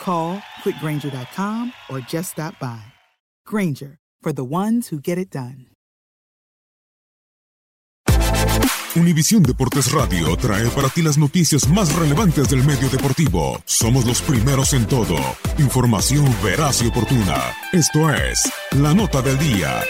Call quickgranger.com or just stop by. Granger, for the ones who get it done. Univisión Deportes Radio trae para ti las noticias más relevantes del medio deportivo. Somos los primeros en todo. Información veraz y oportuna. Esto es La Nota del Día.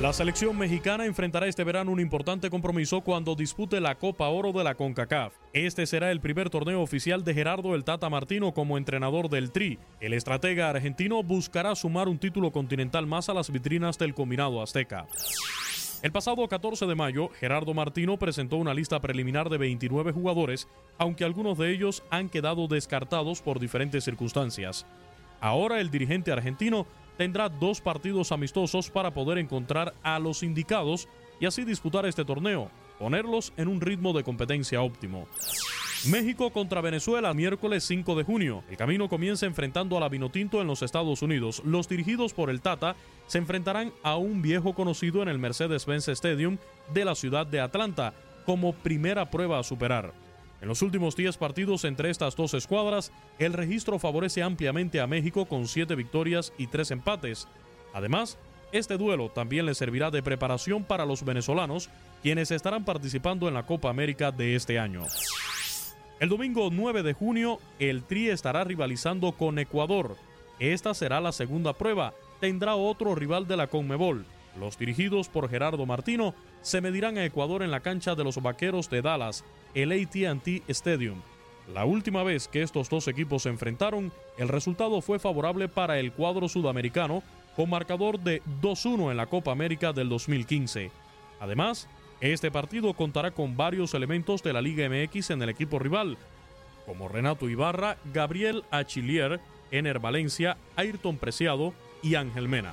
La selección mexicana enfrentará este verano un importante compromiso cuando dispute la Copa Oro de la CONCACAF. Este será el primer torneo oficial de Gerardo el Tata Martino como entrenador del Tri. El estratega argentino buscará sumar un título continental más a las vitrinas del combinado azteca. El pasado 14 de mayo, Gerardo Martino presentó una lista preliminar de 29 jugadores, aunque algunos de ellos han quedado descartados por diferentes circunstancias. Ahora el dirigente argentino tendrá dos partidos amistosos para poder encontrar a los indicados y así disputar este torneo, ponerlos en un ritmo de competencia óptimo. México contra Venezuela miércoles 5 de junio. El camino comienza enfrentando a la Vinotinto en los Estados Unidos. Los dirigidos por el Tata se enfrentarán a un viejo conocido en el Mercedes-Benz Stadium de la ciudad de Atlanta como primera prueba a superar. En los últimos 10 partidos entre estas dos escuadras, el registro favorece ampliamente a México con 7 victorias y 3 empates. Además, este duelo también le servirá de preparación para los venezolanos, quienes estarán participando en la Copa América de este año. El domingo 9 de junio, el Tri estará rivalizando con Ecuador. Esta será la segunda prueba. Tendrá otro rival de la Conmebol. Los dirigidos por Gerardo Martino se medirán a Ecuador en la cancha de los Vaqueros de Dallas, el ATT Stadium. La última vez que estos dos equipos se enfrentaron, el resultado fue favorable para el cuadro sudamericano, con marcador de 2-1 en la Copa América del 2015. Además, este partido contará con varios elementos de la Liga MX en el equipo rival, como Renato Ibarra, Gabriel Achillier, Ener Valencia, Ayrton Preciado y Ángel Mena.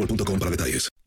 boostmobile.com para detalles.